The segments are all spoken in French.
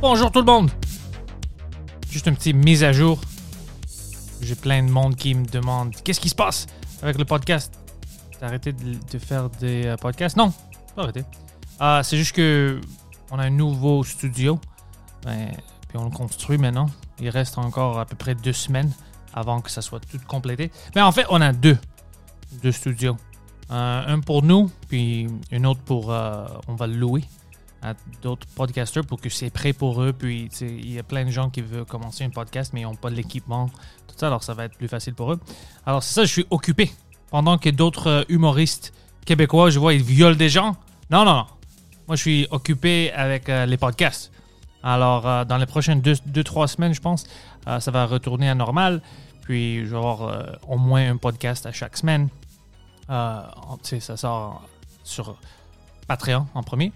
Bonjour tout le monde. Juste une petite mise à jour. J'ai plein de monde qui me demande qu'est-ce qui se passe avec le podcast? T'as arrêté de, faire des euh, podcasts? Non, pas arrêté. Ah, c'est juste que on a un nouveau studio. Ben, puis on le construit maintenant. Il reste encore à peu près deux semaines avant que ça soit tout complété. Mais en fait, on a deux, deux studios. Euh, un pour nous, puis un autre pour. euh, on va le louer à d'autres podcasters pour que c'est prêt pour eux. Puis il y a plein de gens qui veulent commencer un podcast, mais ils n'ont pas l'équipement, tout ça, alors ça va être plus facile pour eux. Alors c'est ça, je suis occupé. Pendant que d'autres euh, humoristes québécois, je vois, ils violent des gens. Non, non, non. Moi, je suis occupé avec euh, les podcasts. Alors, euh, dans les prochaines 2-3 semaines, je pense, ça va retourner à normal. Puis, je vais avoir au moins un podcast à chaque semaine. Ça sort sur Patreon en premier,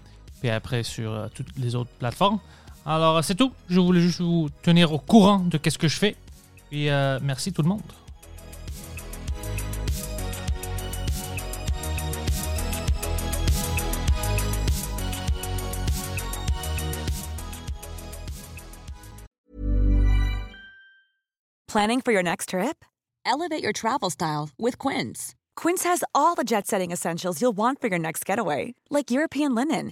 après sur euh, toutes les autres plateformes. Alors, euh, c'est tout. Je voulais juste vous tenir au courant de qu'est-ce que je fais. Puis, euh, merci tout le monde. Planning for your next trip? Elevate your travel style with Quince. Quince has all the jet setting essentials you'll want for your next getaway, like European linen,